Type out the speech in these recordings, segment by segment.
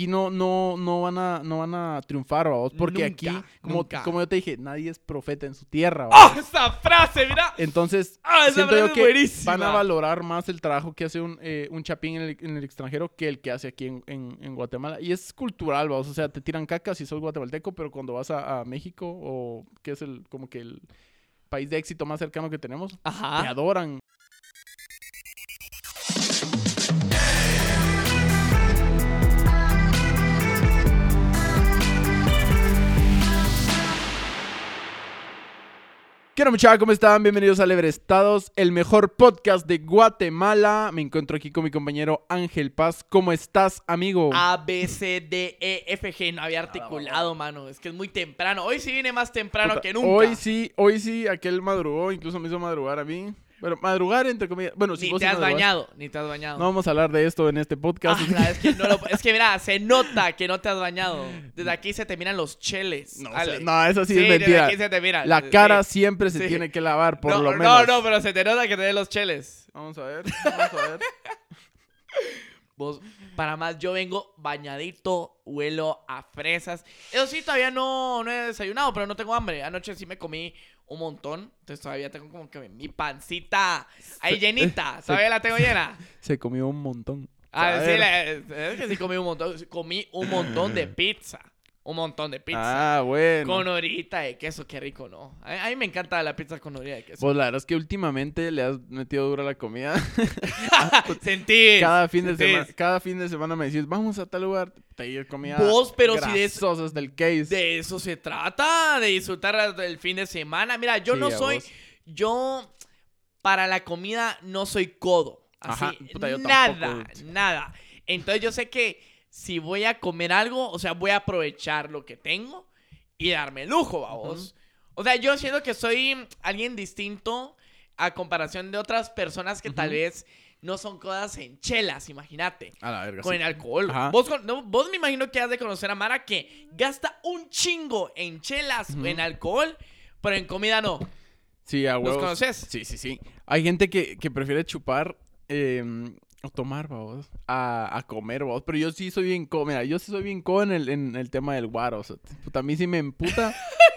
aquí no, no, no van a, no van a triunfar, vamos, porque aquí, como, nunca. como yo te dije, nadie es profeta en su tierra, vamos. ¡Esa frase, mira! Entonces, ¡Ah, esa siento frase yo que buenísima! van a valorar más el trabajo que hace un, eh, un chapín en el, en el extranjero que el que hace aquí en, en- en Guatemala. Y es cultural, vamos, o sea, te tiran caca si sos guatemalteco, pero cuando vas a, a México, o que es el, como que el país de éxito más cercano que tenemos, te Ajá. Adoran. Quiero muchachos, ¿cómo están? Bienvenidos a Leverestados, el mejor podcast de Guatemala. Me encuentro aquí con mi compañero Ángel Paz. ¿Cómo estás, amigo? A, B, C, D, E, F, G. No había articulado, mano. Es que es muy temprano. Hoy sí viene más temprano Puta, que nunca. Hoy sí, hoy sí, aquel madrugó, incluso me hizo madrugar a mí. Bueno, madrugar entre comillas. Bueno, si Ni vos te has bañado, ni te has bañado. No vamos a hablar de esto en este podcast. Ah, es, que no lo- es que mira, se nota que no te has bañado. Desde aquí se te miran los cheles. No, o Ale. sea, no, eso sí, es desde mentira. aquí se te mira. La Sí. cara siempre se Sí. tiene que lavar, por no, lo no, menos. No, pero se te nota que te den los cheles. Vamos a ver, vamos a ver. Vos, para más, yo vengo bañadito, huelo a fresas. Eso sí, todavía no, no he desayunado, pero no tengo hambre. Anoche sí me comí un montón. Entonces todavía tengo como que mi pancita ahí llenita. Todavía la tengo llena. Se comió un montón. Ah, sí, la- es que sí comí un montón. Comí un montón de pizza. Un montón de pizza. Ah, bueno. Con orita de queso, qué rico, ¿no? A a mí me encanta la pizza con orilla de queso. Pues la verdad es que últimamente le has metido dura la comida. Sentí. cada fin de semana, cada fin de semana me decís, vamos a tal lugar, te digo comida. Vos, pero si de eso- del case. De eso se trata, de disfrutar del fin de semana. Mira, yo Sí, no soy, vos. yo para la comida no soy codo. Así, Ajá, puta, yo nada, tampoco. nada. Entonces yo sé que si voy a comer algo, o sea, voy a aprovechar lo que tengo y darme lujo, vamos. O sea, yo siento que soy alguien distinto a comparación de otras personas que tal vez no son codas en chelas, imagínate A la verga. con sí. el alcohol. Vos, no, vos me imagino que has de conocer a Mara que gasta un chingo en chelas Ujú. en alcohol, pero en comida no. Sí, a ¿Los conoces? Sí, sí, sí. Hay gente que, que prefiere chupar eh, o tomar, vamos, a, a comer, vamos. Pero yo sí soy bien co... Mira, yo sí soy bien co en el, en el tema del guaro. O sea, puta, a mí sí me emputa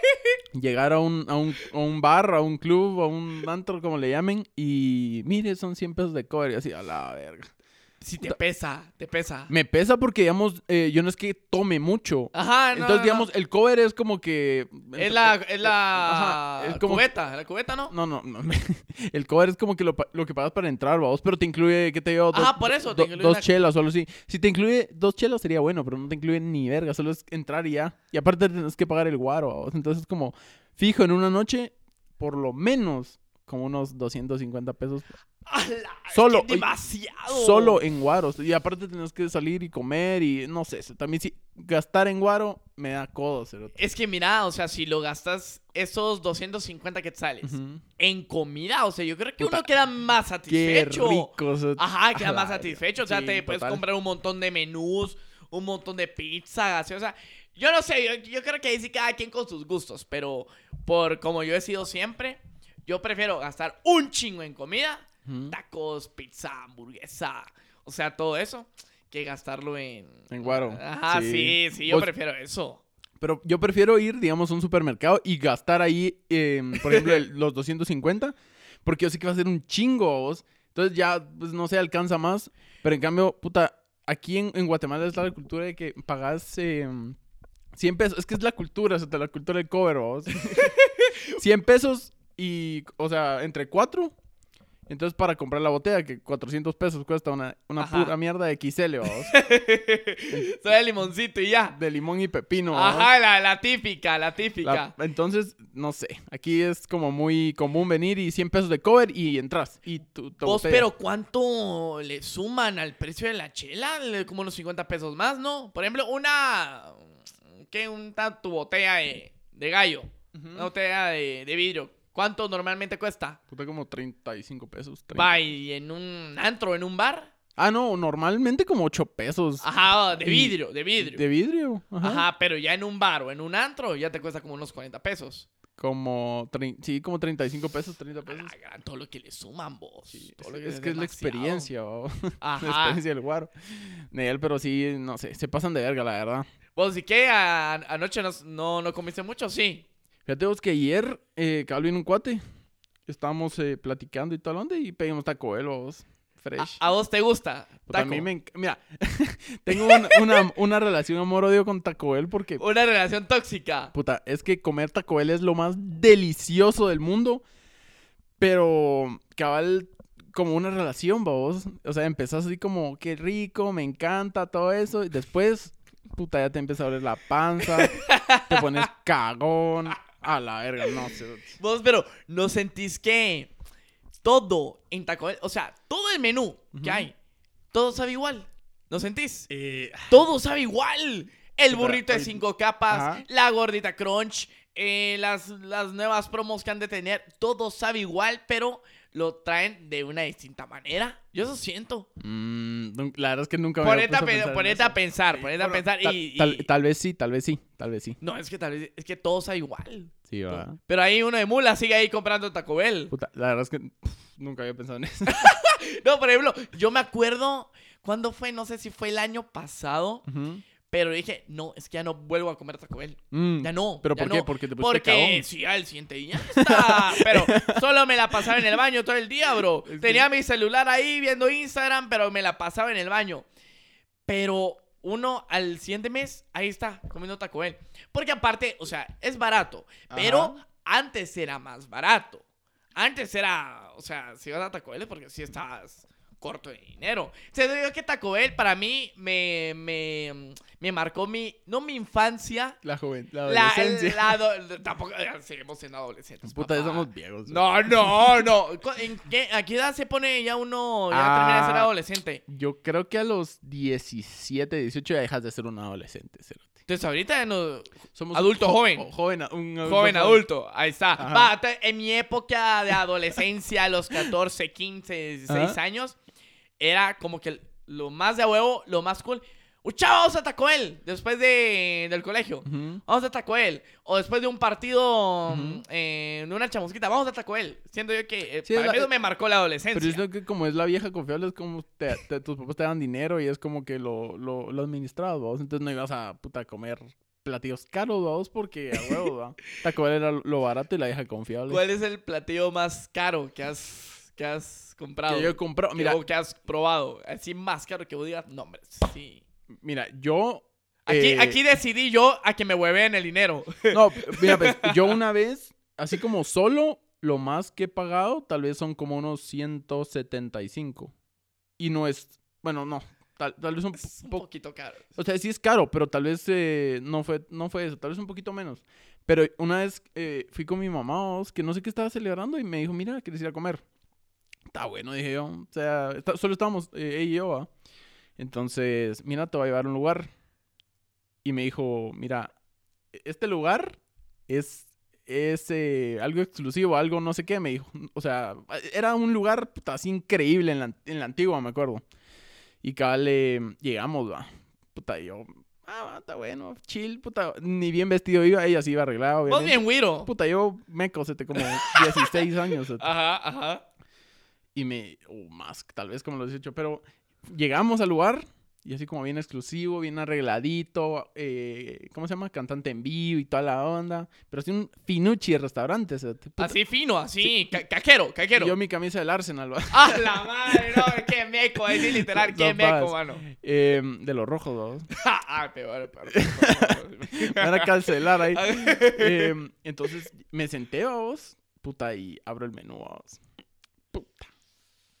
llegar a un, a, un, a un bar, a un club, a un antro, como le llamen, y mire, son 100 pesos de cover y así, a la verga. Si te pesa, te pesa. Me pesa porque, digamos, eh, yo no es que tome mucho. Ajá, no, Entonces, no, digamos, el cover es como que... Es la, es la Ajá, es como- cubeta, la cubeta, ¿no? No, no, no. El cover es como que lo, lo que pagas para entrar, vamos, pero te incluye, ¿qué te digo? Dos, Ajá, por eso, te do- incluye dos chelas, solo sí. Si te incluye dos chelas sería bueno, pero no te incluye ni verga, solo es entrar y ya. Y aparte tienes que pagar el guaro, vamos. Entonces es como, fijo, en una noche, por lo menos, como unos 250 pesos. ¡Hala! Es Solo- demasiado. Solo en guaros. Y aparte tienes que salir y comer y no sé. También si gastar en guaro me da codo, cerote. Es que mira, o sea, si lo gastas esos 250 quetzales Ujú. en comida, o sea, yo creo que Puta, uno queda más Qué satisfecho. rico. cerote. Ajá, queda más satisfecho. O sea, Sí, te puedes total. comprar un montón de menús, un montón de pizza, o sea, yo no sé, yo, yo creo que ahí sí cada quien con sus gustos, pero por como yo he sido siempre, yo prefiero gastar un chingo en comida, tacos, pizza, hamburguesa, o sea, todo eso, que gastarlo en... En guaro. Ajá, Sí. sí, sí, yo Vos- prefiero eso. Pero yo prefiero ir, digamos, a un supermercado y gastar ahí, em, por ejemplo, el- los 250, porque yo sé que va a ser un chingo, vos. Entonces ya, pues no se alcanza más. Pero en cambio, puta, aquí en, en Guatemala es la cultura de que pagas em, 100 pesos. Es que es la cultura, o sea, la cultura del cover, vos. 100 pesos y, o sea, entre cuatro. Entonces, para comprar la botella, que 400 pesos cuesta una, una pura mierda de XL, vos. Soy el limoncito y ya. De limón y pepino. Ajá, la, la típica, la típica. La- entonces, no sé. Aquí es como muy común venir y 100 pesos de cover y entras. Y tu, tu Vos, botella. pero ¿cuánto le suman al precio de la chela? Como unos 50 pesos más, ¿no? Por ejemplo, una... ¿Qué? Una, tu botella de, de gallo. Una botella de, de vidrio. ¿Cuánto normalmente cuesta? Puta, como 35 pesos. 30. Va, y en un antro, en un bar. Ah, no, normalmente como 8 pesos. Ajá, de vidrio, de vidrio. De vidrio. Ajá. Ajá, pero ya en un bar o en un antro ya te cuesta como unos 40 pesos. Como, sí, como 35 pesos, 30 A pesos. la gran, todo lo que le suman vos. Sí, todo lo es, es que es la experiencia, la Ajá. experiencia del guaro. Nel, pero sí, no sé, se pasan de verga, la verdad. ¿Vos y qué? Anoche no, no, no comiste mucho? Sí. Fíjate vos que ayer, eh, cabal vino un cuate. Estábamos eh, platicando y tal, ¿dónde? Y pedimos Taco Bell, vos. ¿A, Fresh. a vos te gusta? Puta, a mí me Mira, tengo una, una, una relación amor-odio con Taco Bell porque, Una relación tóxica. puta, es que comer Taco Bell es lo más delicioso del mundo. Pero, cabal, como una relación, vos. O sea, empezás así como, qué rico, me encanta, todo eso. Y después, puta, ya te empieza a doler la panza. te pones cagón. A la verga, no sé. Vos, pero ¿no sentís que todo en Taco Bell, o sea, todo el menú que hay, todo sabe igual? ¿No sentís? Eh, Todo sabe igual. El burrito de cinco capas, Ajá. la gordita crunch, eh, las, las nuevas promos que han de tener, todo sabe igual, pero lo traen de una distinta manera. Yo eso siento. Mm, la verdad es que nunca me había Ponete a, pe- pensar en ponete a pensar, a tal, y, tal- y- tal vez sí, tal vez sí, tal vez sí. No, es que tal vez, es que todo sabe igual. Sí, va. Pero ahí uno de mula sigue ahí comprando Taco Bell. Puta, la verdad es que pff, nunca había pensado en eso. No, por ejemplo, yo me acuerdo, ¿cuándo fue? No sé si fue el año pasado, Ujú. Pero dije, no, es que ya no vuelvo a comer Taco Bell. Mm, Ya no. ¿Pero ya por qué? no. Porque te pusiste Porque sí, al siguiente día está. Pero solo me la pasaba en el baño todo el día, bro. Tenía mi celular ahí viendo Instagram, pero me la pasaba en el baño. Pero uno al siguiente mes, ahí está, comiendo Taco Bell. Porque aparte, o sea, es barato. Pero antes era más barato. Antes era, o sea, si ibas a Taco Bell es porque sí estabas corto de dinero. Se digo que Taco Bell para mí me, me, me marcó mi, no mi infancia, La joven, la la, adolescencia. la ado- tampoco eh, seguimos siendo adolescentes. Puta, ya somos viejos. No, no, no. ¿Cu- ¿En qué, ¿A qué edad se pone ya uno, ya termina de ser Ah. adolescente? Yo creo que a los 17, 18 ya dejas de ser un adolescente. cerote. Entonces ahorita no... Somos Adulto jo- joven. o- joven, un adulto Joven adulto, ahí está. Va, en mi época de adolescencia, a los 14, 15, 16 Ajá. años, era como que lo más de a huevo, lo más cool. ¡Ucha, vamos a Taco Bell! Después de, del colegio. Vamos a Taco Bell. O después de un partido, Ujú. eh, de una chamusquita, vamos a Taco Bell. Siento yo que eh, Sí, para la- mí eso me marcó la adolescencia. Pero es lo que como es la vieja confiable, es como te- te- tus papás te dan dinero y es como que lo, lo, lo administrabas, vos. Entonces no ibas a puta comer platillos caros, vos, porque a huevo. Taco Bell era lo barato y la vieja confiable. ¿Cuál es el platillo más caro que has, que has comprado? Que yo he comprado. Que- Mira, o que has probado. Así más caro que vos digas, no, hombre, sí. mira, yo. Aquí, eh, aquí decidí yo a que me hueven el dinero. No, mira, pues, yo una vez, así como solo, lo más que he pagado, tal vez son como unos 175. Y no es. Bueno, no. Tal, tal vez un Es un po- poquito caro. O sea, sí es caro, pero tal vez eh, no, fue, no fue eso, tal vez un poquito menos. Pero una vez eh, fui con mi mamá, que no sé qué estaba celebrando, y me dijo, mira, ¿quieres ir a comer? Está bueno, dije yo. O sea, está- solo estábamos eh, ella y yo, ¿va? Entonces, mira, te voy a llevar a un lugar. Y me dijo, mira, este lugar es, es eh, algo exclusivo, algo no sé qué, me dijo. O sea, era un lugar puta, así increíble en la, en la antigua, me acuerdo. Y cabal, eh, llegamos, va. Puta, yo, ah, va, está bueno, chill, puta. Ni bien vestido iba, ella sí iba arreglada, Vos obviamente. bien, güiro. Puta, yo me cosete como 16 años. Ajá, ajá. Y me, o más, tal vez como los 18, pero llegamos al lugar y así como bien exclusivo, bien arregladito, eh, ¿cómo se llama? Cantante en vivo y toda la onda. Pero así un finucci de restaurante. Así fino, así. ca- Caquero, y caquero. yo mi camisa del Arsenal, va. ¡Ah, la madre! No, qué meco, es literal, qué No meco, mano. Eh, de los rojos, ¿no? ah, peor, peor. peor. Me van a cancelar ahí. Eh, entonces me senté, vos, puta, y abro el menú, vos.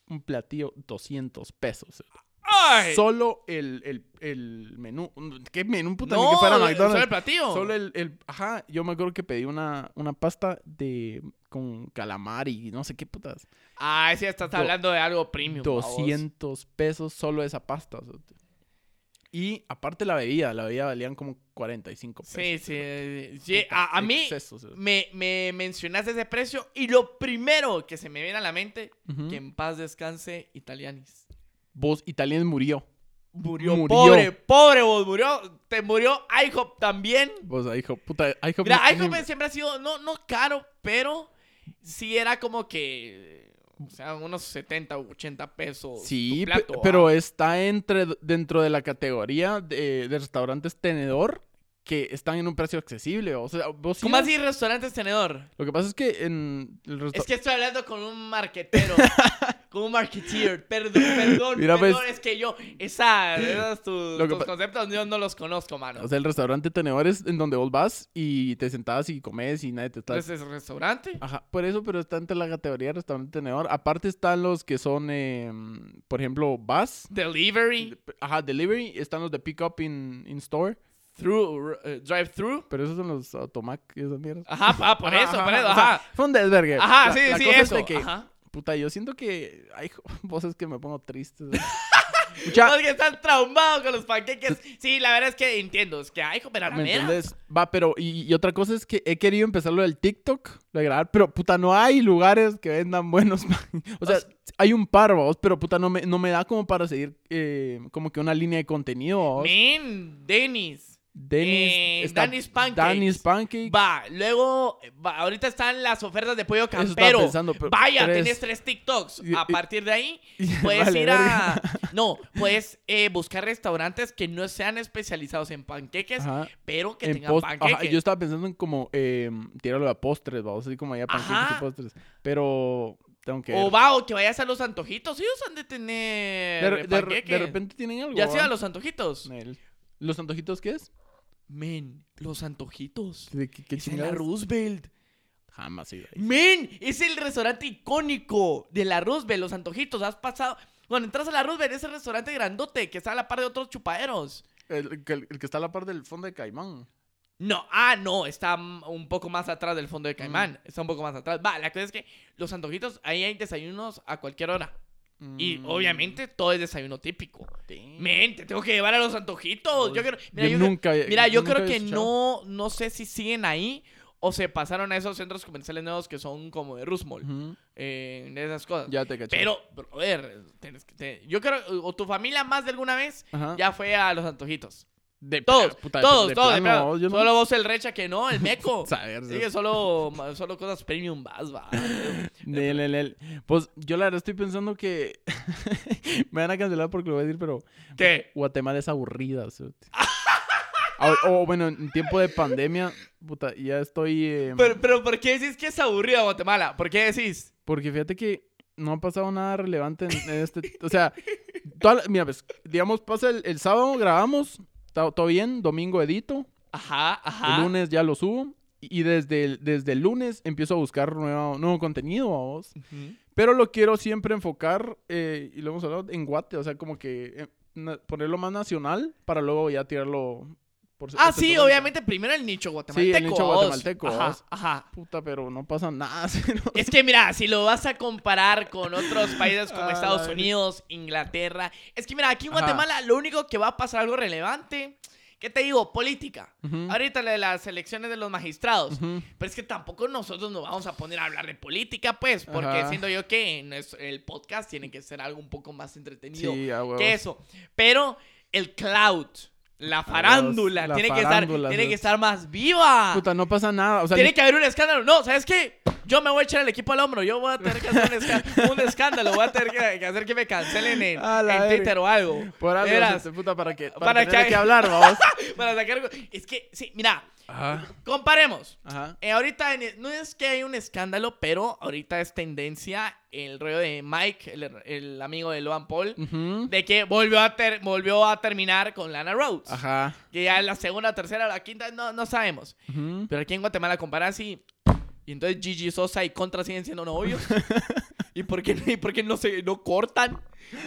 Un platillo, 200 pesos. ¡Ay! Solo el, el, el menú. ¿Qué menú, puta? No, que fuera solo McDonald's. el platillo. Solo el, el- Ajá, yo me acuerdo que pedí una, una pasta de... Con calamar y no sé qué putas. Ah, sí, estás Do- hablando de algo premium. babos. 200 pesos solo esa pasta. Y aparte la bebida. La bebida valían como 45 pesos. Sí, sí. sí. Puta, A, a mí me, me mencionaste ese precio y lo primero que se me viene a la mente, que en paz descanse Italianis. Vos, Italians murió. Murió, Murió. pobre, pobre vos, murió. Te murió IHOP también. Pues IHOP, puta, IHOP. Mira, IHOP siempre ha sido, no, no caro, pero sí era como que, o sea, unos 70 u 80 pesos. Sí, plato, pero ah. está entre, dentro de la categoría de, de restaurantes tenedor que están en un precio accesible. O sea, vos ¿Cómo así restaurantes tenedor? Lo que pasa es que en el Es que estoy hablando con un marquetero. un marketeer. Perdón, perdón, Mira, perdón. pues- Es que yo, esa, esos tus, que conceptos yo no los conozco, mano. O sea, el restaurante tenedor es en donde vos vas y te sentás y comes y nadie te está... Entonces, ¿es restaurante? Ajá, por eso, pero está entre la categoría de restaurante tenedor. Aparte están los que son, eh, por ejemplo, bus. Delivery, Ajá, delivery. Están los de pick up in, in store. through, eh, drive-through. Pero esos son los automac y esas mierdas. Ajá, pa, por Ajá, eso, ajá, por eso, o sea, ajá. Fue un desvergue. Ajá, sí, la sí, cosa es eso. de que, Ajá. Puta, yo siento que hay voces que me pongo triste. Mucha, Los que están traumados con los panqueques. Sí, la verdad es que entiendo. Es que hay ¿me cooperameras. entiendes? Va, pero y, y otra cosa es que he querido empezar lo del TikTok, lo de grabar, pero puta, no hay lugares que vendan buenos. o sea, O sea- hay un par, vos, pero puta, no me, no me da como para seguir eh, como que una línea de contenido. vos. Men, Dennis. Dennis, eh, está Danny's Pancakes. Danny's Pancakes. Va, luego, va, ahorita están las ofertas de pollo campero. pensando, Vaya, tres. tenés tres TikToks. Y- A partir de ahí, y- puedes vale ir verga. a. No, puedes eh, buscar restaurantes que no sean especializados en panqueques, Ajá. pero que En tengan post- panqueques. ajá, yo estaba pensando en como eh, tirarlo a postres, vamos, así como allá panqueques Ajá. y postres. Pero tengo que O va, o que vayas a los antojitos. Ellos han de tener de, de re- panqueques. de repente tienen algo. Ya se ¿va? a los antojitos. ¿Los antojitos qué es? Men, los antojitos. ¿De qué, qué Es en la? Roosevelt. Jamás he ido ahí. Men, es el restaurante icónico de la Roosevelt, los antojitos. Has pasado. Cuando entras a la Roosevelt, es el restaurante grandote que está a la par de otros chupaderos. El, que- el que está a la par del fondo de Caimán. No, ah, no, está un poco más atrás del fondo de Caimán. Mm. Está un poco más atrás. Va, la cosa es que los antojitos, ahí hay desayunos a cualquier hora. Y Mm. obviamente todo es desayuno típico. Damn. Men, te tengo que llevar a los antojitos. Yo creo, mira, yo, yo, nunca mira, yo nunca creo que escuchado. no, no sé si siguen ahí o se pasaron a esos centros comerciales nuevos que son como de. Ujú, eh, de esas cosas. Ya te caché. Pero, tienes que te- yo creo, o tu familia más de alguna vez Ajá. ya fue a los antojitos. De- Todos, puta, todos, de todos. de yo no- Solo vos el recha que no, el meco. Saber, Sí, que solo, solo cosas premium vas, va. Pues yo la verdad estoy pensando que me van a cancelar porque lo voy a decir, pero ¿Qué? Guatemala es aburrida. cerote. Ah, O bueno, en tiempo de pandemia, puta, ya estoy... eh, Pero, pero, ¿por qué decís que es aburrido Guatemala? ¿Por qué decís? Porque fíjate que no ha pasado nada relevante en, en este... O sea, toda la- mira, pues, digamos, pasa el, el sábado, grabamos, todo bien, domingo edito, Ajá, ajá. el lunes ya lo subo, y desde el, desde el lunes empiezo a buscar nuevo, nuevo contenido, vamos. Ujú. Pero lo quiero siempre enfocar, eh, y lo hemos hablado, en Guate, o sea, como que eh, ponerlo más nacional para luego ya tirarlo por Ah, este sí, obviamente primero el nicho guatemalteco. nicho vos. guatemalteco, Ajá, ajá. Puta, pero no pasa nada. ¿sí? No- Es que mira, si lo vas a comparar con otros países como Ah, Estados. Unidos, Inglaterra, es que mira, aquí en Ajá. Guatemala lo único que va a pasar algo relevante, ¿qué te digo? Política. Ujú, Ahorita la de las elecciones de los magistrados. ujú. Pero es que tampoco nosotros nos vamos a poner a hablar de política, pues, porque Ajá. siento yo que el podcast tiene que ser algo un poco más entretenido Sí, que eso. Pero el cloud, la farándula, la tiene, que, estar, tiene que estar más viva. Puta, no pasa nada. O sea, tiene ni- que haber un escándalo. No, ¿sabes qué? Yo me voy a echar el equipo al hombro. Yo voy a tener que hacer un, escándalo. Voy a tener que, hacer que me cancelen en. Twitter o algo. por algo, se- puta, para que, para, para tener que- que hablar, vamos. para sacar... Es que, sí, mira, Ajá. comparemos. Ajá. Eh, ahorita en- no es que hay un escándalo, pero ahorita es tendencia el rollo de Mike, el, el amigo de Loan Paul, de que volvió a, ter- volvió a terminar con Lana Rhodes. Ajá. Que ya en la segunda, tercera, la quinta, no, no sabemos. Pero aquí en Guatemala comparan así. Y entonces Gigi Sosa y Contra siguen siendo novios. ¿Y por qué, y por qué no se no cortan?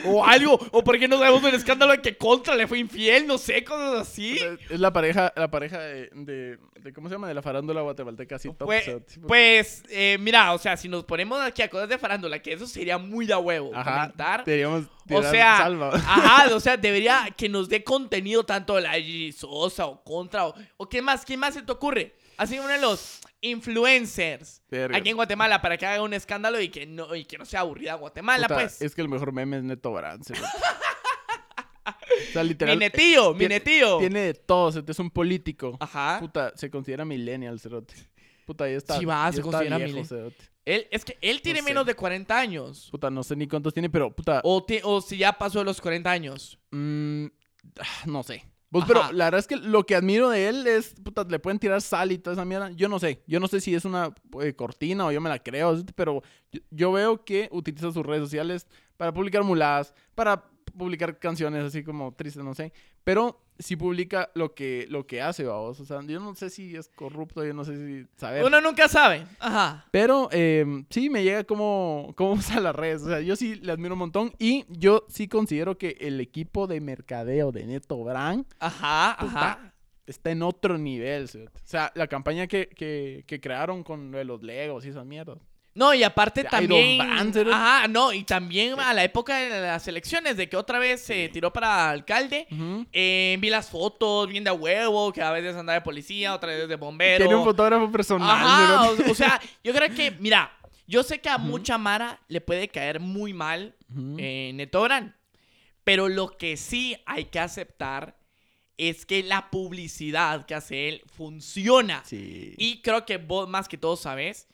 O algo. O por qué no sabemos el escándalo de que Contra le fue infiel. No sé, cosas así. Es la pareja, la pareja de, de, de- ¿cómo se llama? De la farándula guatemalteca, así top. Pues, o sea, tipo- pues eh, mira, o sea, si nos ponemos aquí a cosas de farándula, que eso sería muy de huevo. Ajá. Comentar. Deberíamos O sea, salva. ajá, o sea, debería que nos dé contenido tanto la Sosa o Contra o, o qué más, ¿qué más se te ocurre? Así uno de los influencers Verga. aquí en Guatemala para que haga un escándalo y que no, y que no sea aburrida Guatemala, Puta, pues. Es que el mejor meme es Neto Brand. cerote. O sea, literal. Mi netillo, mi tiene- netillo. Tiene de todo, cerote, es un político. Ajá. Puta, se considera millennial, cerote. Puta, ya está. Sí, va, se considera millennial. Él, es que él tiene sé. menos de 40 años. Puta, no sé ni cuántos tiene, pero puta. O, ti- o si ya pasó de los 40 años. mm, ah, no sé. Pues, Ajá. pero la verdad es que lo que admiro de él es, puta, le pueden tirar sal y toda esa mierda. Yo no sé. Yo no sé si es una eh, cortina o yo me la creo, pero yo, yo veo que utiliza sus redes sociales para publicar muladas, para publicar canciones así como tristes, no sé. Pero sí publica lo que, lo que hace, vamos. O sea, yo no sé si es corrupto, yo no sé si saber. Uno nunca sabe. Ajá. Pero eh, sí me llega como, como usa las redes. O sea, yo sí le admiro un montón. Y yo sí considero que el equipo de mercadeo de Neto Brand Ajá, ajá. Puta. está en otro nivel. O sea, la campaña que, que, que crearon con lo de los Legos y esas mierdas. No, y aparte también. Iron ¿será? Ajá, no, y también a la época de las elecciones, de que otra vez se tiró para alcalde. Eh, vi las fotos, bien de a huevo, que a veces andaba de policía, otra vez de bombero. Tiene un fotógrafo personal. Ajá, o, o sea, yo creo que, mira, yo sé que a mucha Mara le puede caer muy mal Ujú. eh, Neto Brand, pero lo que sí hay que aceptar es que la publicidad que hace él funciona. sí. Y creo que vos más que todo sabes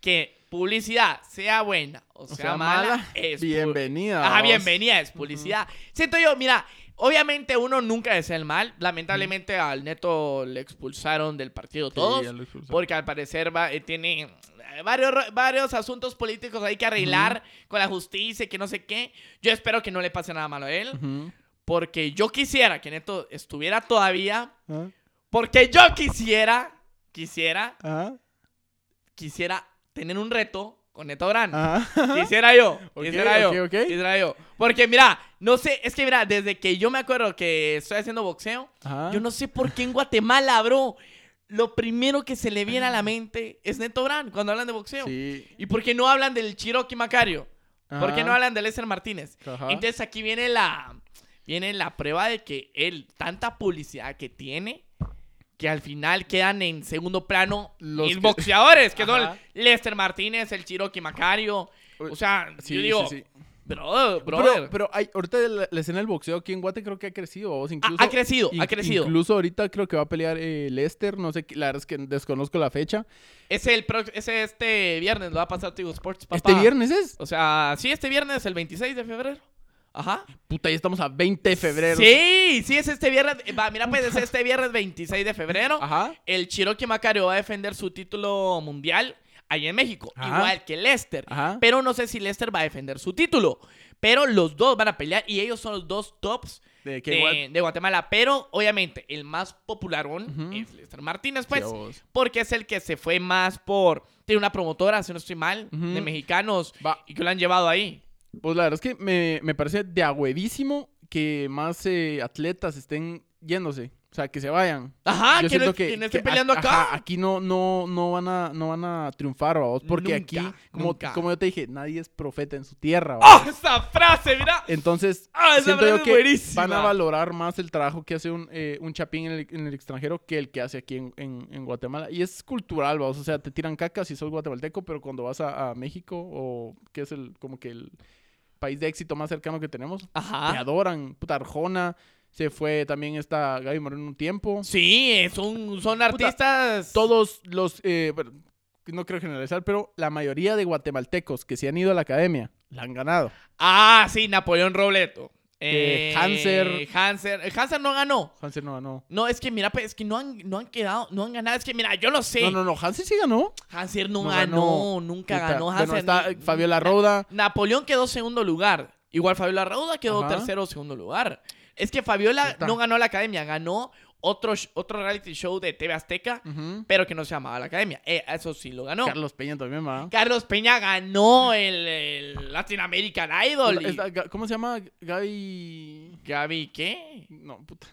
que publicidad, sea buena o, o sea, mala, mala. es pu- Bienvenida. Ajá, bienvenida, es publicidad. Siento yo, mira, obviamente uno nunca desea el mal. Lamentablemente al Neto le expulsaron del partido Sí, todos. Porque al parecer va, eh, tiene eh, varios, varios asuntos políticos ahí que arreglar con la justicia y que no sé qué. Yo espero que no le pase nada malo a él. Porque yo quisiera que Neto estuviera todavía. Ajá. Porque yo quisiera, quisiera, Ajá. quisiera tener un reto con Neto Brand. Ajá. Quisiera yo, quisiera yo, quisiera yo. Porque mira, no sé, es que mira, desde que yo me acuerdo que estoy haciendo boxeo, Ajá. yo no sé por qué en Guatemala, bro, lo primero que se le viene a la mente es Neto Brand cuando hablan de boxeo. Sí. ¿Y por qué no hablan del Cherokee Macario? ¿Por qué Ajá. no hablan de Lester Martínez? Ajá. Entonces aquí viene la, viene la prueba de que él, tanta publicidad que tiene, que al final quedan en segundo plano Los mis que- boxeadores, que Ajá. son Lester Martínez, el Cherokee Macario. O sea, Sí, yo digo, sí, sí. brother, brother. Pero, pero hay, ahorita la, la escena del boxeo aquí en Guate creo que ha crecido. vos, Ha- incluso, ha crecido, ha crecido. Incluso ahorita creo que va a pelear eh, Lester. No sé, la verdad es que desconozco la fecha. Ese, el pro- ese este viernes lo va a pasar Tigo Sports, papá. ¿Este viernes es? O sea, sí, este viernes, el 26 de febrero. Ajá. Puta, ya estamos a 20 de febrero. Sí, sí, es este viernes. Va, mira, pues es este viernes 26 de febrero. Ajá. El Cherokee Macario va a defender su título mundial ahí en México, Ajá. igual que Lester. Ajá. Pero no sé si Lester va a defender su título. Pero los dos van a pelear y ellos son los dos tops De Guatemala. Pero obviamente el más popularón Ujú. es Lester Martínez, pues. Porque es el que se fue más por. Tiene una promotora, si no estoy mal, de mexicanos Va. y que lo han llevado ahí. Pues la verdad es que me, me parece de a huevísimo que más eh, atletas estén yéndose. O sea, que se vayan. Ajá, Yo que no, estén peleando a- acá. ajá, aquí no, no, no, van a, no van a triunfar, vamos. Porque Nunca, aquí, como, nunca. como yo te dije, nadie es profeta en su tierra. ¡Ah! vamos. ¡Esa frase, mira! Entonces, ¡Ah, esa siento frase yo que buenísima! van a valorar más el trabajo que hace un, eh, un chapín en el, en el extranjero que el que hace aquí en, en- en Guatemala. Y es cultural, vamos. O sea, te tiran caca si sos guatemalteco, pero cuando vas a, a México, o que es el como que el país de éxito más cercano que tenemos, te Ajá. adoran. Puta Arjona, se fue también esta Gaby Moreno un tiempo. Sí, son, son artistas. Todos los, eh, bueno, no creo generalizar, pero la mayoría de guatemaltecos que se han ido a la academia, la han ganado. Ah, sí, Napoleón Robleto. Eh, Hanser. Hanser. Hanser no ganó. Hansen no ganó. No, es que mira, es que no han, no han quedado, no han ganado. Es que mira, yo lo sé. No, no, no, Hansen sí ganó. Hanser no, No ganó, ganó. nunca Puta, ganó. bueno, Hanser está ni- Fabiola Roda. Napoleón quedó segundo lugar. Igual Fabiola Rauda quedó Ajá. tercero o segundo lugar. Es que Fabiola Puta. no ganó la academia, ganó otro, otro reality show de TV Azteca, pero que no se llamaba la academia. Eh, eso sí lo ganó. Carlos Peña también va. Carlos Peña ganó el, el Latin American Idol. y- ¿Cómo se llama? Gaby. Gaby, ¿qué? No, puta.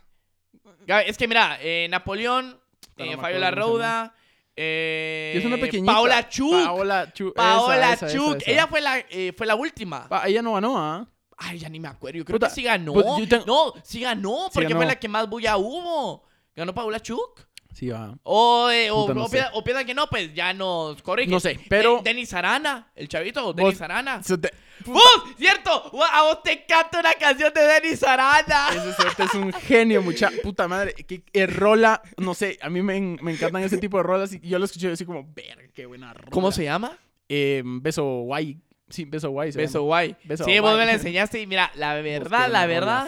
Gaby- es que mira, eh, Napoleón, eh, Fabiola Rauda, eh, es una pequeñita. Paola Chuk. Paola Chuk. Paola esa, esa, Chuk. esa. Ella fue la, eh, fue la última. Ella no ganó, ¿ah? Ay, ya ni me acuerdo. Yo creo Puta, que sí ganó. pues, No, sí ganó, Sí porque ganó. fue la que más bulla hubo. Ganó Paula Chuk. Sí, va. O, eh, o, no o sé. piensa, o piensa que no, pues ya nos corrige. No sé, pero- De- Denis Arana, el chavito, Denis Arana. Te- ¡Uf! ¡Cierto! A vos te encanta una canción de Denis Arana. Ese cerote es un genio, mucha puta madre. Que, que rola, no sé, a mí me, me encantan ese tipo de rolas y yo lo escuché así como, ver, qué buena rola. ¿Cómo se llama? Eh, beso guay. Sí, beso guay. Beso guay. Beso sí, vos me la enseñaste y mira, la verdad, la verdad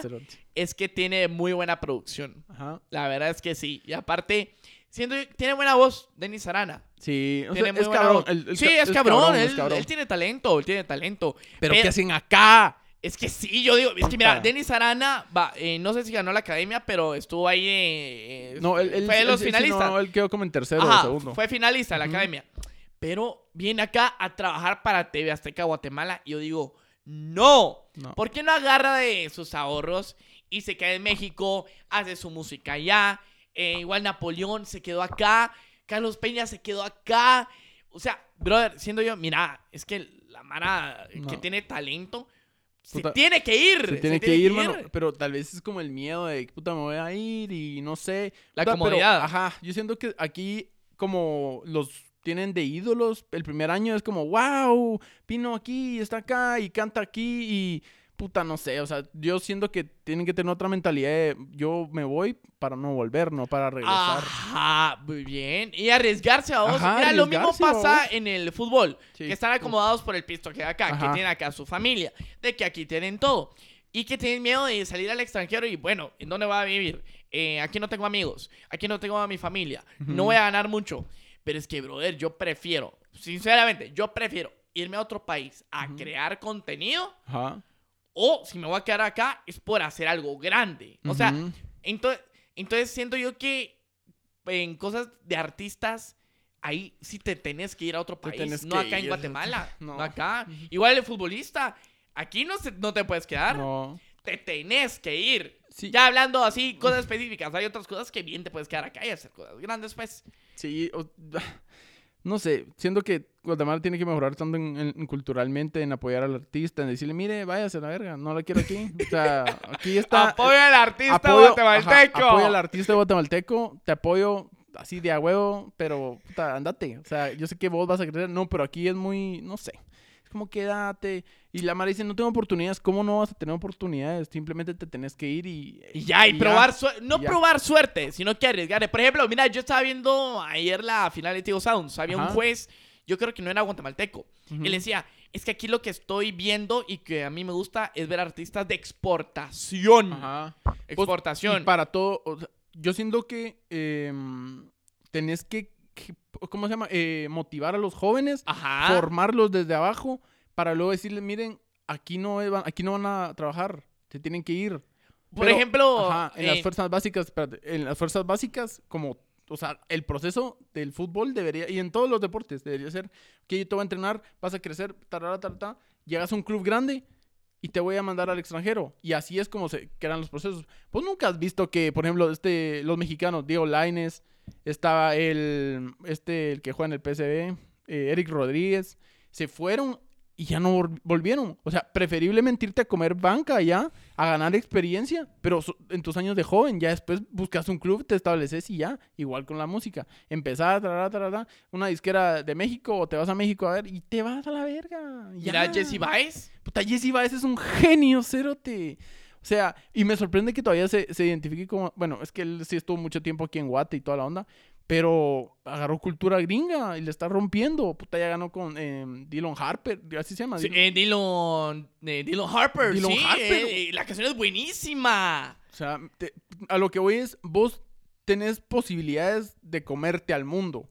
es que tiene muy buena producción. Ajá. La verdad es que sí. Y aparte, siento tiene buena voz, Denis Arana. Sí, o sea, es cabrón. voz. el- el sí, es, cabrón, es él, cabrón. él tiene talento, él tiene talento. Pero, Pero- ¿qué hacen acá? Es que sí, yo digo, es que mira. Denis Arana, va, eh, no sé si ganó la academia, pero estuvo ahí. eh, eh, No, él, él- fue de él- los sí, sí, finalistas. no, él quedó como en tercero Ajá, o segundo. fue finalista de la academia. Pero viene acá a trabajar para TV Azteca Guatemala y yo digo, no. No. ¿Por qué no agarra de sus ahorros y se queda en México, hace su música allá? Eh, igual Napoleón se quedó acá, Carlos Peña se quedó acá. O sea, brother, siendo yo, mira, es que la Mara que tiene talento se tiene que ir. Se tiene que ir, mano. Pero tal vez es como el miedo de, puta, me voy a ir y no sé. La Puta, pero, comodidad. ajá, yo siento que aquí como los tienen de ídolos, el primer año es como, wow, Pino aquí, está acá y canta aquí y puta, no sé, o sea, yo siento que tienen que tener otra mentalidad de yo me voy para no volver, no para regresar. Ajá, muy bien. Y arriesgarse a vos. Ajá, Mira, lo mismo pasa en el fútbol. Sí. Que están acomodados por el pisto que hay acá, que Ajá. tienen acá su familia, de que aquí tienen todo. Y que tienen miedo de salir al extranjero y bueno, ¿en dónde voy a vivir? Eh, aquí no tengo amigos, aquí no tengo a mi familia, no Ujú. voy a ganar mucho. Pero es que, brother, yo prefiero, sinceramente, yo prefiero irme a otro país a crear contenido Ajá. o si me voy a quedar acá es por hacer algo grande. O sea, entonces, entonces siento yo que en cosas de artistas, ahí sí te tenés que ir a otro país, no acá en Guatemala, no. no, acá. Igual el futbolista, aquí no, se- no te puedes quedar, no. te tenés que ir. Sí. Ya hablando así, cosas específicas, hay otras cosas que bien te puedes quedar acá y hacer cosas grandes, pues. Sí, o- no sé, siento que Guatemala tiene que mejorar tanto en, en- culturalmente, en apoyar al artista, en decirle, mire, váyase a la verga, no la quiero aquí. O sea, aquí está. Apoya al artista apoyo- guatemalteco. ajá, apoyo al artista guatemalteco, te apoyo así de a huevo, pero puta, andate. O sea, yo sé que vos vas a crecer, no, pero aquí es muy, no sé. Como quédate. Y la Mara dice, no tengo oportunidades. ¿Cómo no vas a tener oportunidades? Simplemente te tenés que ir y... Y ya, y, probar suerte. No y ya. probar suerte, sino que arriesgar. Por ejemplo, mira, yo estaba viendo ayer la final de Tigo Sounds. Había un juez, yo creo que no era guatemalteco. Ujú. Él decía, es que aquí lo que estoy viendo y que a mí me gusta es ver artistas de exportación. Ajá. Exportación. Y para todo, o sea, yo siento que em, tenés que- ¿cómo se llama? Eh, motivar a los jóvenes, Ajá. formarlos desde abajo, para luego decirles, miren, aquí no, van- aquí no van a trabajar, se tienen que ir. Por Pero, ejemplo, Ajá, en las eh, fuerzas básicas, espérate, en las fuerzas básicas, como, o sea, el proceso del fútbol debería, y en todos los deportes, debería ser, que yo te voy a entrenar, vas a crecer, tarara, tarara, llegas a un club grande y te voy a mandar al extranjero. Y así es como se crean los procesos. Pues nunca has visto que, por ejemplo, este, los mexicanos, Diego Laines, estaba el, este, el que juega en el PSV, eh, Eric Rodríguez, se fueron y ya no vol- volvieron. O sea, preferiblemente irte a comer banca allá, a ganar experiencia, pero en tus años de joven, ya después buscas un club, te estableces y ya, igual con la música. Empezás, tarara, tarara, una disquera de México o te vas a México a ver y te vas a la verga. mira, ya. Jesse Baez. Puta, Jesse Baez es un genio, cerote. O sea, y me sorprende que todavía se, se identifique como... Bueno, es que él sí estuvo mucho tiempo aquí en Guate y toda la onda, pero agarró cultura gringa y le está rompiendo. Puta, ya ganó con eh, Dylan Harper, así se llama. Sí, Dylan- eh, Dylan, eh, Dylan Harper. Dylan sí, Harper. eh, la canción es buenísima. O sea, te- a lo que voy es, vos tenés posibilidades de comerte al mundo,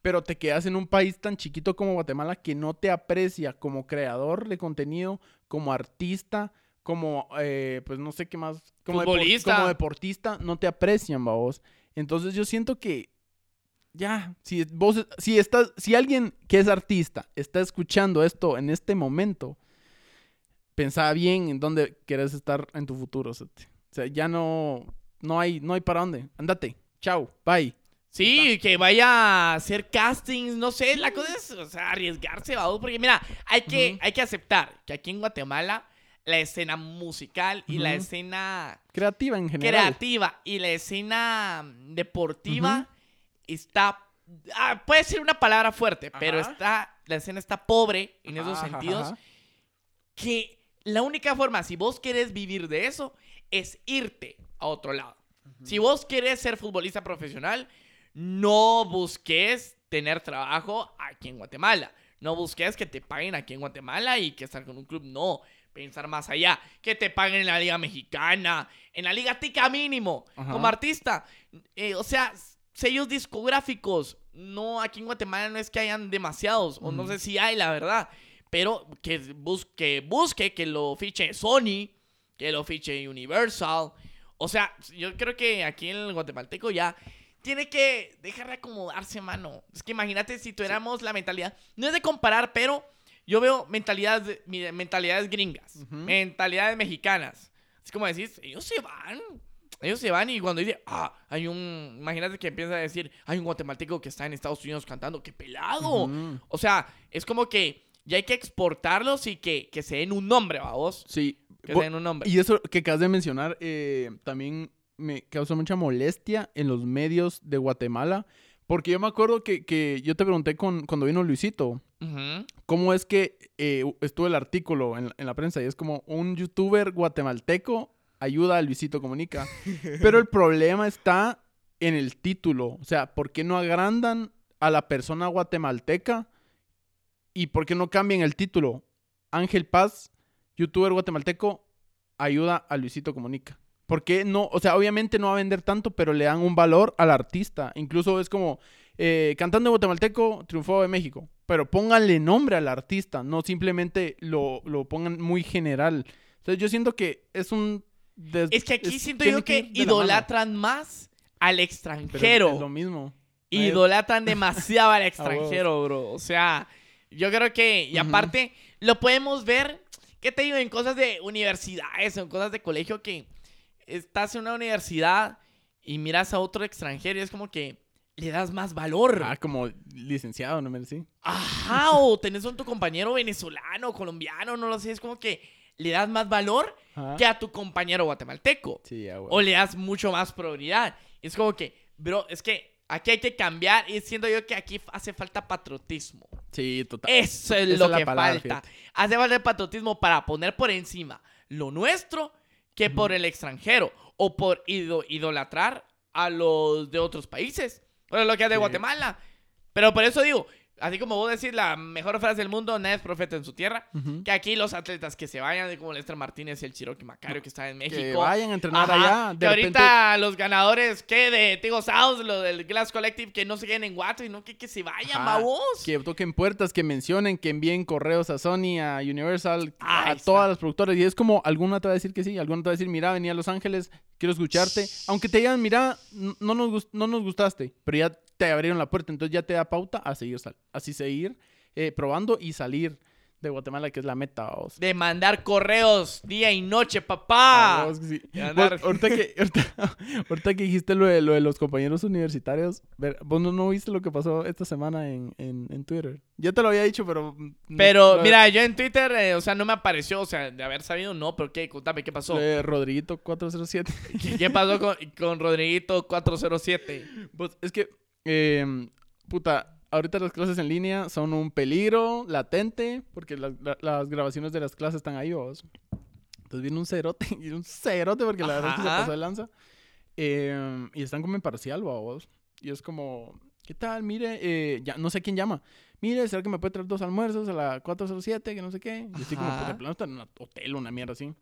pero te quedas en un país tan chiquito como Guatemala que no te aprecia como creador de contenido, como artista, como, eh, pues no sé qué más, como, depor- Futbolista. como deportista, no te aprecian, vos. Entonces yo siento que ya, si vos, si estás, si alguien que es artista está escuchando esto en este momento, pensá bien en dónde querés estar en tu futuro. O sea, ya no, no hay, no hay para dónde. Andate. Chao. Bye. Sí, que vaya a hacer castings, no sé, la cosa es, o sea, arriesgarse, vamos, porque mira, hay que, Ujú. hay que aceptar que aquí en Guatemala la escena musical y la escena Creativa en general. creativa y la escena deportiva está... ah, puede ser una palabra fuerte, pero está... La escena está pobre en esos Ajá, sentidos. ajá. Que la única forma, si vos querés vivir de eso, es irte a otro lado. Si vos querés ser futbolista profesional, no busques tener trabajo aquí en Guatemala. No busques que te paguen aquí en Guatemala y que estar con un club. No, pensar más allá. Que te paguen en la Liga Mexicana, en la Liga Tica mínimo, Ajá. como artista. Eh, o sea, sellos discográficos. No, aquí en Guatemala no es que hayan demasiados, o no sé si hay, la verdad. Pero que busque, busque que lo fiche Sony, que lo fiche Universal. O sea, yo creo que aquí en el guatemalteco ya tiene que dejar de acomodarse, mano. Es que imagínate si tuviéramos la mentalidad. No es de comparar, pero yo veo mentalidades, mentalidades gringas, mentalidades mexicanas. Así como decís, ellos se van. Ellos se van y cuando dice, ah, hay un. Imagínate que empieza a decir, hay un guatemalteco que está en Estados Unidos cantando, qué pelado. O sea, es como que ya hay que exportarlos y que, que se den un nombre, vamos. Sí. Que se den un nombre. Y eso que acabas de mencionar eh, también me causó mucha molestia en los medios de Guatemala. Porque yo me acuerdo que, que yo te pregunté con, cuando vino Luisito, cómo es que eh, estuvo el artículo en, en la prensa y es como un youtuber guatemalteco ayuda a Luisito Comunica. Pero el problema está en el título. O sea, ¿por qué no agrandan a la persona guatemalteca? ¿Y por qué no cambian el título? Ángel Paz, youtuber guatemalteco, ayuda a Luisito Comunica. ¿Por qué no? O sea, obviamente no va a vender tanto, pero le dan un valor al artista. Incluso es como, eh, cantante guatemalteco triunfó de México. Pero pónganle nombre al artista, no simplemente lo, lo pongan muy general. Entonces yo siento que es un... des- Es que aquí es- siento yo que idolatran más al Pero extranjero. Es lo mismo. Idolatran demasiado al extranjero, bro. O sea, yo creo que, y aparte, lo podemos ver, ¿qué te digo? En cosas de universidades, en cosas de colegio, que estás en una universidad y miras a otro extranjero y es como que le das más valor. Ah, como licenciado, no me decís. Ajá, o tenés a tu compañero venezolano, colombiano, no lo sé, es como que le das más valor Ajá. que a tu compañero guatemalteco. Sí, ah, O le das mucho más prioridad. Es como que, bro, es que aquí hay que cambiar y siento yo que aquí hace falta patriotismo. Sí, total. Eso es Esa lo es que palabra, falta. fíjate. Hace falta el patriotismo para poner por encima lo nuestro que por el extranjero o por ido- idolatrar a los de otros países. Bueno, lo que es de Sí. Guatemala. Pero por eso digo, así como vos decís la mejor frase del mundo, nadie es profeta en su tierra. Que aquí los atletas que se vayan, como Lester Martínez y el Cherokee Macario que está en México. Que vayan a entrenar Ajá, allá. que repente, ahorita los ganadores, que de Tigo South, lo del Glass Collective, que no se queden en Guate, sino que, que se vayan, Ajá, babos. que toquen puertas, que mencionen, que envíen correos a Sony, a Universal, Ahí a está. todas las productoras. Y es como, alguna te va a decir que sí, alguna te va a decir, mira, venía a Los Ángeles, quiero escucharte. Aunque te digan, mira, no nos, no nos gustaste, pero ya te abrieron la puerta, entonces ya te da pauta a seguir, así seguir eh, probando y salir de Guatemala, que es la meta. vos. De mandar correos día y noche, papá. Ah, vos sí. Vos, ahorita, que, ahorita, ahorita que dijiste lo de, lo de los compañeros universitarios, ver, vos no, no viste lo que pasó esta semana en, en, en Twitter. Ya te lo había dicho, pero... mm, no- Pero mira, yo en Twitter, eh, o sea, no me apareció, o sea, de haber sabido, no, pero qué, contame, ¿qué pasó? de Rodriguito 407. ¿Qué, qué pasó con, con Rodriguito 407? Pues es que, eh, puta, ahorita las clases en línea son un peligro latente porque las, la- las grabaciones de las clases están ahí, vos. Entonces viene un cerote, y un cerote porque la verdad es que se Ajá. pasó de lanza. Eh, y están como en parcial, vos. Y es como, ¿qué tal? Mire, eh, ya no sé quién llama. Mire, ¿será que me puede traer dos almuerzos a la 407? Que no sé qué. Y así como, Ajá. porque plano está en un hotel, una mierda así.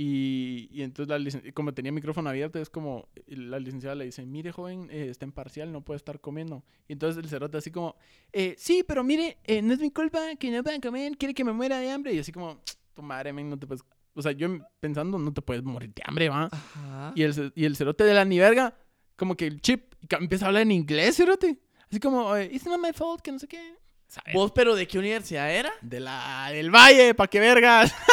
Y, y entonces, la como tenía micrófono abierto, es como la licenciada le dice: Mire, joven, eh, está en parcial, no puede estar comiendo. Y entonces el cerote, así como: eh, Sí, pero mire, eh, no es mi culpa que no puedan comer, quiere que me muera de hambre. Y así como: Tu madre, men, no te puedes. O sea, yo pensando, no te puedes morir de hambre, va. Ajá. Y el, y el cerote de la ni verga, como que el chip, empieza a hablar en inglés, cerote. Así como: eh, It's not my fault, que no sé qué. ¿Sabes? ¿Vos, pero de qué universidad era? De la, del valle, pa' que vergas.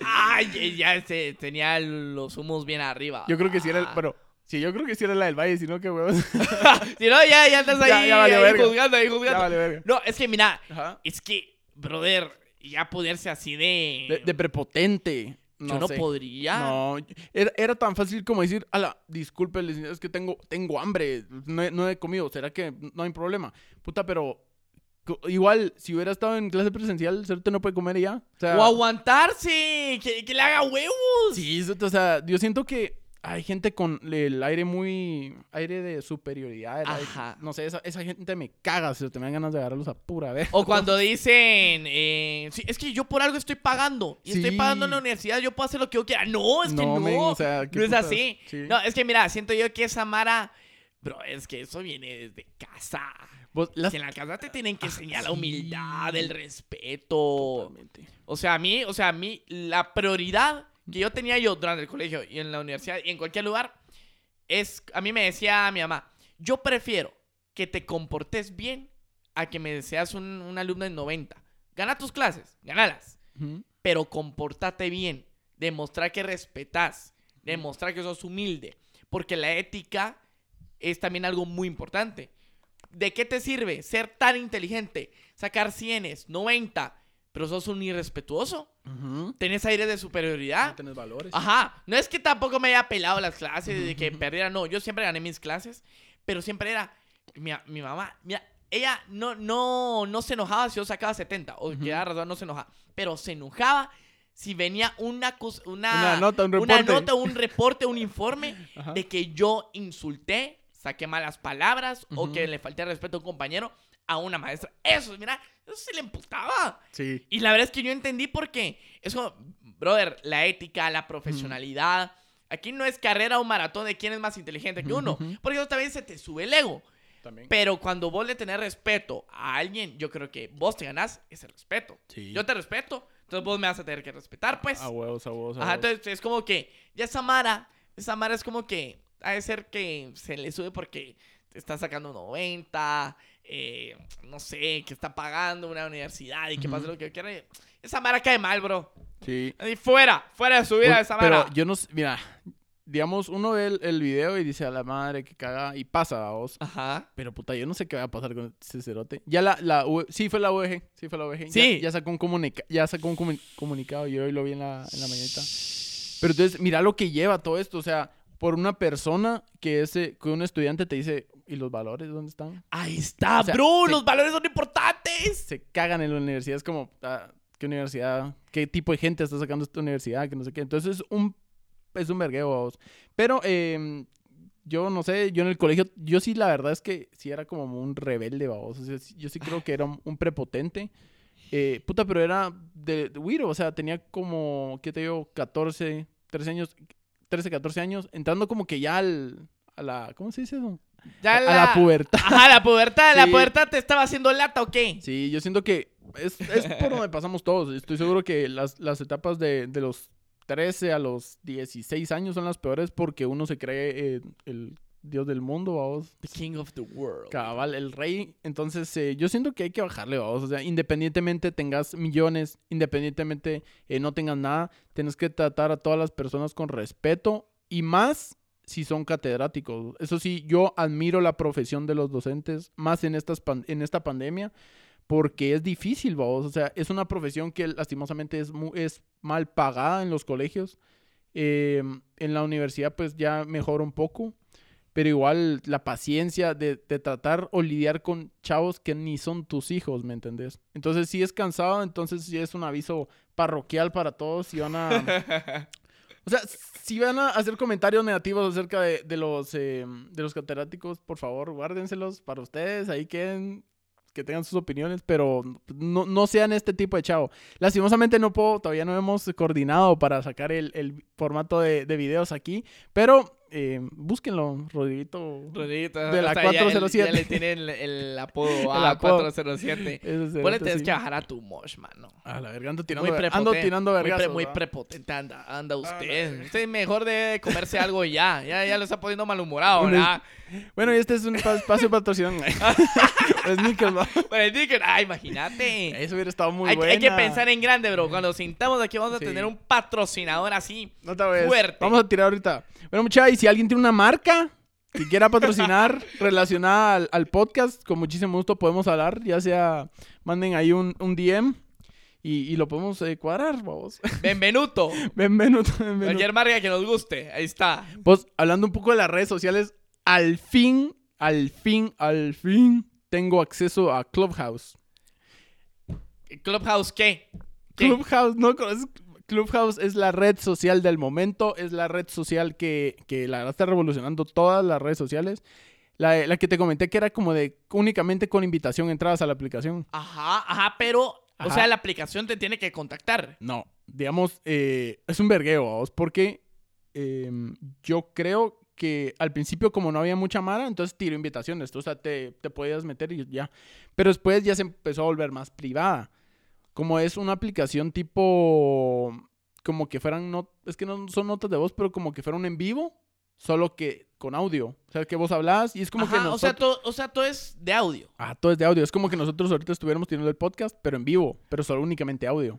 Ay, ya se, tenía los humos bien arriba. Yo creo que sí era el. Ah. Sí, yo creo que sí era la del valle, sino que huevos. si no, ya, ya estás ahí, Ya- ya valió ahí verga. juzgando, ahí ya juzgando. vale verga. No, es que mira, Ajá. es que, brother, ya ponerse así de... De, de prepotente. Yo no sé. podría. No, era, era tan fácil como decir, ala, disculpe, es que tengo, tengo hambre, no he, no he comido, ¿será que no hay problema? Puta, pero igual, si hubiera estado en clase presencial, el cerote no puede comer ya. O sea, O aguantarse, que, que le haga huevos. sí, cerote, o sea, yo siento que hay gente con el aire muy, aire de superioridad. aire- Ajá. no sé, esa, esa gente me caga, se te me dan ganas de agarrarlos a pura vez. O cuando dicen, eh, sí, es que yo por algo estoy pagando. Y estoy pagando en la universidad, yo puedo hacer lo que yo quiera. No, es que no. men, o sea, ¿qué no es así. Sí. No, es que mira, siento yo que esa Mara, bro, es que eso viene desde casa. Vos, las- en la casa te tienen que Ah, enseñar la sí. humildad, el respeto. Totalmente. O sea, a mí, o sea, a mí, la prioridad que yo tenía yo durante el colegio y en la universidad y en cualquier lugar es, a mí me decía mi mamá, yo prefiero que te comportes bien a que me seas un, un alumno en 90. Gana tus clases, ganalas, Ujú. pero comportate bien, demostrar que respetas, demostrar que sos humilde, porque la ética es también algo muy importante. ¿De qué te sirve ser tan inteligente, sacar cienes, 90, pero sos un irrespetuoso? Ujú. ¿Tenés aire de No superioridad? tenés valores. Ajá, no es que tampoco me haya pelado las clases, de que perdiera, no, yo siempre gané mis clases, pero siempre era, mi, mi mamá, mira, ella no, no, no se enojaba si yo sacaba 70, o que era razón no se enojaba, pero se enojaba si venía una, una, Una nota, un una reporte. nota, un reporte, un informe Ajá. de que yo insulté, saqué malas palabras o Ujú. que le falté respeto a un compañero, a una maestra. Eso, mira, eso se le emputaba. Sí. Y la verdad es que yo entendí por qué. Es como, brother, la ética, la profesionalidad. Aquí no es carrera o maratón de quién es más inteligente que uno. Ujú. Porque eso también se te sube el ego. También. Pero cuando vos le tenés respeto a alguien, yo creo que vos te ganás ese respeto. Sí. Yo te respeto, entonces vos me vas a tener que respetar, pues. A huevos, a huevos, a Ajá, huevos. entonces es como que ya esa Mara, esa Mara es como que ha de ser que se le sube porque te está sacando 90, eh, no sé, que está pagando una universidad y que pase lo que quiera. Esa Mara cae mal, bro. Sí. Y fuera, fuera de su vida esa Mara. pero yo no sé, mira, digamos, uno ve el, el video y dice a la madre que caga y pasa a vos. Ajá. Pero puta, yo no sé qué va a pasar con ese cerote. Ya la, la sí fue la UEG, sí fue la UEG. Sí. Ya, ya sacó un, comunica ya sacó un comu- comunicado, yo hoy lo vi en la, en la mañanita. Pero entonces, mira lo que lleva todo esto, o sea, por una persona que ese, que un estudiante te dice, ¿y los valores dónde están? Ahí está, O sea, bro. se- Los valores son importantes. Se cagan en la universidad, es como, ah, ¿qué universidad? ¿Qué tipo de gente está sacando esta universidad? Que no sé qué. Entonces, es un, es un vergueo. Pero, eh, yo no sé, yo en el colegio, yo sí, la verdad es que sí era como un rebelde, vamos. O sea, yo sí creo que era un, prepotente. Eh, puta, pero era de, de o sea, tenía como, ¿qué te digo? 14, 13 años, 13, 14 años, entrando como que ya al, a la, ¿cómo se dice eso? Ya a la pubertad. Ajá, la pubertad. ¿La pubertad te estaba haciendo lata o qué? Sí, yo siento que es, es por donde pasamos todos. Estoy seguro que las, las etapas de, de los 13 a los 16 años son las peores porque uno se cree eh, el dios del mundo, vamos. The king of the world. Cabal, el rey. Entonces, eh, yo siento que hay que bajarle, vamos. O sea, independientemente tengas millones, independientemente eh, no tengas nada, tienes que tratar a todas las personas con respeto y más si son catedráticos. Eso sí, yo admiro la profesión de los docentes, más en, estas en esta pandemia, porque es difícil, vamos. O sea, es una profesión que lastimosamente es, mu- es mal pagada en los colegios. Eh, en la universidad, pues ya mejora un poco. Pero igual la paciencia de, de tratar o lidiar con chavos que ni son tus hijos, ¿me entendés? Entonces, si es cansado, entonces sí es un aviso parroquial para todos. Si van a. O sea, si van a hacer comentarios negativos acerca de, de los, eh, de los catedráticos, por favor, guárdenselos para ustedes. Ahí queden, que tengan sus opiniones, pero no, no sean este tipo de chavo. Lastimosamente no puedo, todavía no hemos coordinado para sacar el, el formato de, de videos aquí, pero eh, búsquenlo, Rodriguito. Rodriguito, De la hasta ya- 407. Ya, le tienen el, el apodo a apodo. 407. Ese Vos le cerote, tenés sí. a tu mosh, mano. A la verga, ando tirando, Muy ando tirando muy, pre- muy prepotente anda, anda usted. Usted mejor de comerse algo ya. Ya, ya lo está poniendo malhumorado, ¿verdad? Bueno, y este es un pa- espacio patrocinado. Sneakers, ¿va? Pero el Dicker, ah, imagínate. Eso hubiera estado muy Hay, bueno. hay que pensar en grande, bro. Cuando sintamos aquí vamos a Sí. tener un patrocinador así. No te vayas. Fuerte. Vamos a tirar ahorita. Bueno, muchachos, y si alguien tiene una marca que quiera patrocinar relacionada al, al podcast, con muchísimo gusto podemos hablar. Ya sea, manden ahí un, un DM. y, y lo podemos eh, cuadrar, vamos. Benvenuto. Bienvenido, bienvenido. Cualquier marca que nos guste. Ahí está. Pues hablando un poco de las redes sociales, al fin, al fin, al fin tengo acceso a Clubhouse. ¿Clubhouse qué? ¿Qué? Clubhouse, ¿no conoces? Clubhouse es la red social del momento, es la red social que, que la está revolucionando todas las redes sociales. La, la que te comenté que era como de únicamente con invitación entradas a la aplicación. Ajá, ajá, pero, o sea, la aplicación te tiene que contactar. No, digamos, eh, es un vergueo, vamos, porque eh, yo creo que al principio como no había mucha mara, entonces tiró invitaciones, o sea, te, te podías meter y ya. Pero después ya se empezó a volver más privada. Como es una aplicación tipo, como que fueran, no, es que no son notas de voz, pero como que fueran en vivo, solo que con audio. O sea, que vos hablás y es como que Ajá, o, sea, nosotros... todo, o sea, todo es de audio. Ah, todo es de audio. Es como que nosotros ahorita estuviéramos teniendo el podcast, pero en vivo, pero solo únicamente audio.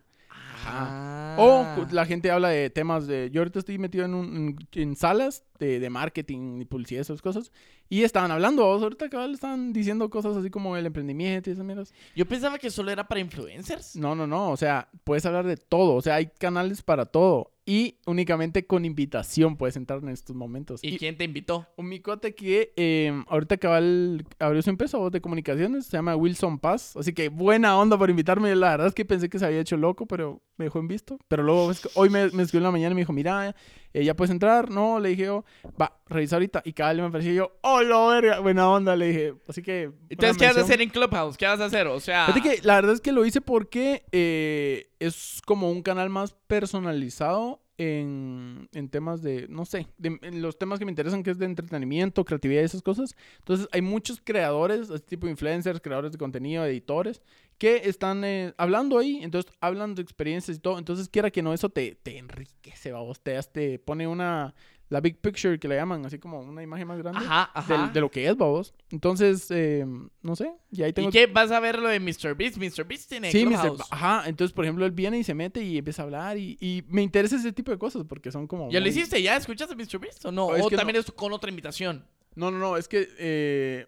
Ah. O cu- la gente habla de temas de... Yo ahorita estoy metido en, un- en, en salas de, de marketing y publicidad, esas cosas. Y estaban hablando, vos, ahorita cabal estaban diciendo cosas así como el emprendimiento y esas mierdas. Yo pensaba que solo era para influencers. No, no, no. O sea, puedes hablar de todo. O sea, hay canales para todo. Y únicamente con invitación puedes entrar en estos momentos. ¿Y, quién te invitó? Un mi cuate que eh, ahorita cabal abrió su empresa voz de comunicaciones, se llama Wilson Paz. Así que buena onda por invitarme. La verdad es que pensé que se había hecho loco, pero me dejó en visto. Pero luego hoy me, me escribió en la mañana y me dijo, mira, eh, ya puedes entrar. No, le dije yo, va, revisa ahorita. Y cabal me pareció yo, oh, lo verga, buena onda, le dije. Así que... Entonces, ¿qué vas a hacer en Clubhouse? ¿Qué vas a hacer? O sea... Que la verdad es que lo hice porque eh, es como un canal más personalizado en, en temas de, no sé, de- en los temas que me interesan, que es de entretenimiento, creatividad y esas cosas. Entonces hay muchos creadores, este tipo de influencers, creadores de contenido, editores, que están eh, hablando ahí, entonces hablan de experiencias y todo. Entonces quiera que no, eso te, te enriquece, vamos, te, te pone una, la big picture que le llaman, así como una imagen más grande. Ajá, ajá. de lo que es, vamos. Entonces, eh, no sé, y ahí tengo ¿Y qué? ¿Vas a ver lo de Mr. Beast? Mr. Beast tiene Sí, Mr. Ajá, entonces, por ejemplo, él viene y se mete y empieza a hablar y, y me interesa ese tipo de cosas porque son como... ¿Ya lo hiciste? ¿Ya escuchaste Mr. Beast o no? No, es ¿O también es con otra invitación? No, no, no, es que... Eh,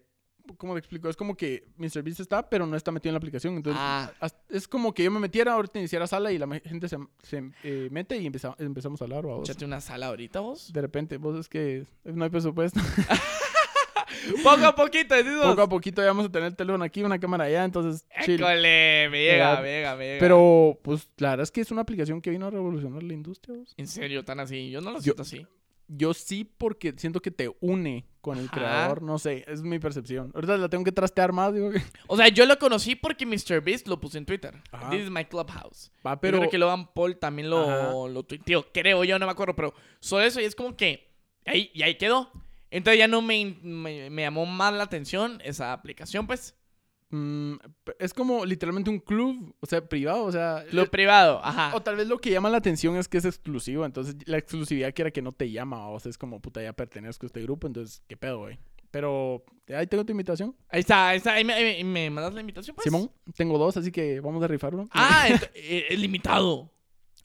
¿Cómo te explico? Es como que Mr. Beast está, pero no está metido en la aplicación. Entonces, Ah. es como que yo me metiera, ahorita iniciara sala y la gente se, se, eh, mete y empeza- empezamos a hablar. ¿va vos? Échate una sala ahorita vos. De repente, vos es que no hay presupuesto. Poco a poquito, decís vos. Poco a poquito ya vamos a tener el teléfono aquí, una cámara allá, entonces... École, me llega, me llega, me llega. Pero, pues, la verdad es que es una aplicación que vino a revolucionar la industria. vos. En serio, tan así. Yo no lo Yo- siento así. Yo sí porque siento que te une con el Ajá. creador, no sé, es mi percepción. Ahorita la tengo que trastear más, digo. O sea, yo lo conocí porque Mr. Beast lo puso en Twitter. Ajá. This is my clubhouse. Va, Pero pero... creo que Logan Paul también lo, lo tuiteó. Creo yo, no me acuerdo. Pero solo eso y es como que ahí, y ahí quedó. Entonces ya no me, me, me llamó más la atención esa aplicación, pues. Mm, es como literalmente un club, o sea, privado, o sea... Club eh, privado, ajá. o tal vez lo que llama la atención es que es exclusivo, entonces la exclusividad quiera que no te llama, o sea, es como, puta, ya pertenezco a este grupo, entonces, ¿qué pedo, güey? Pero ahí tengo tu invitación. Ahí está, ahí está. Ahí me, ahí me mandas la invitación, pues. Simón, tengo dos, así que vamos a rifar uno. Ah, ent- eh, es limitado.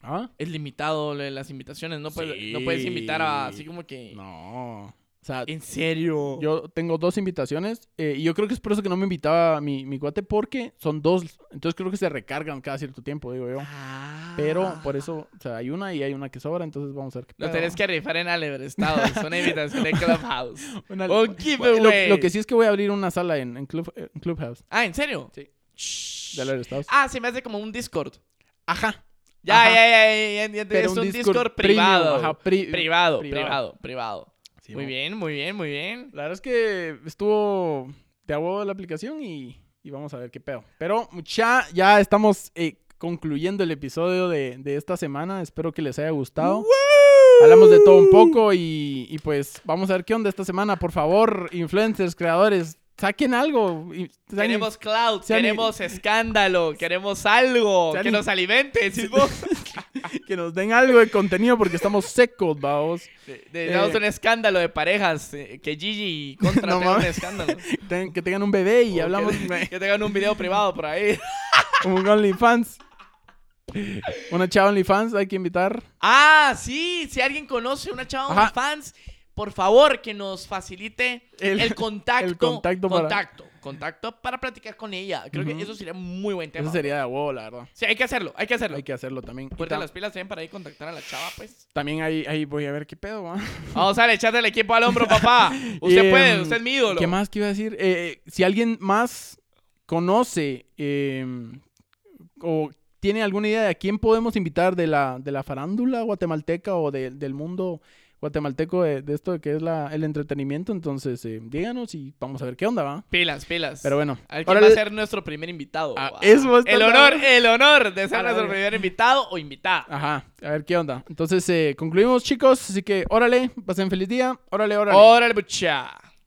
¿Ah? Es limitado las invitaciones. No puedes, Sí. no puedes invitar a así como que. No. O sea, En serio. Yo tengo dos invitaciones eh, y yo creo que es por eso que no me invitaba mi, mi cuate porque son dos. Entonces creo que se recargan cada cierto tiempo, digo yo. Ah. Pero por eso, o sea, hay una y hay una que sobra, entonces vamos a ver qué Lo pedo. tenés que rifar en Alebrestado. Es una invitación de Clubhouse. Una- Un Bueno, giveaway. lo, lo que sí es que voy a abrir una sala en, en, Club, en Clubhouse. Ah, ¿en serio? Sí. Shh. De Alert Estados. Ah, se me hace como un Discord. Ajá. Ya, Ajá. ya, ya, ya, ya, ya, es un Discord, premium, privado. ajá, pri- privado, privado. privado, privado. Sí, muy bien, muy bien, muy bien. La verdad es que estuvo de huevo la aplicación y, y vamos a ver qué pedo. Pero ya, ya estamos eh, concluyendo el episodio de, de esta semana. Espero que les haya gustado. Hablamos de todo un poco y, y pues vamos a ver qué onda esta semana. Por favor, influencers, creadores, saquen algo. Queremos cloud, queremos escándalo, queremos algo que nos alimente. vos. que nos den algo de contenido porque estamos secos, vamos. Necesitamos Eh. un escándalo de parejas. eh, que Gigi contra No tenga un escándalo. Ten- que tengan un bebé y O hablamos Que, que tengan un video privado por ahí. un OnlyFans. Una chava OnlyFans, hay que invitar. Ah, sí. Si alguien conoce una chava Ajá. fans, por favor que nos facilite El- el, contacto. el contacto para- contacto. para platicar con ella. Creo que eso sería muy buen tema. Eso sería de huevo, la verdad. Sí, hay que hacerlo, hay que hacerlo. Hay que hacerlo también. Y Ponte ta- las pilas también para ir a contactar a la chava, pues. También ahí, ahí voy a ver qué pedo, va. Vamos a echarle el equipo al hombro, papá. Usted Em, puede, usted es mi ídolo. ¿Qué más que iba a decir? Eh, si alguien más conoce em, o tiene alguna idea de a quién podemos invitar de la, de la farándula guatemalteca o de- del mundo guatemalteco de, de esto que es la, el entretenimiento, entonces eh, díganos y vamos a ver qué onda, ¿va? Pilas, pilas. Pero bueno, A ver quién órale. va a ser nuestro primer invitado. Ah, estar el honor, el honor de ser nuestro primer invitado o invitada. Ajá, a ver qué onda. Entonces eh, concluimos, chicos, así que órale, pasen feliz día, órale, órale. Órale, mucha.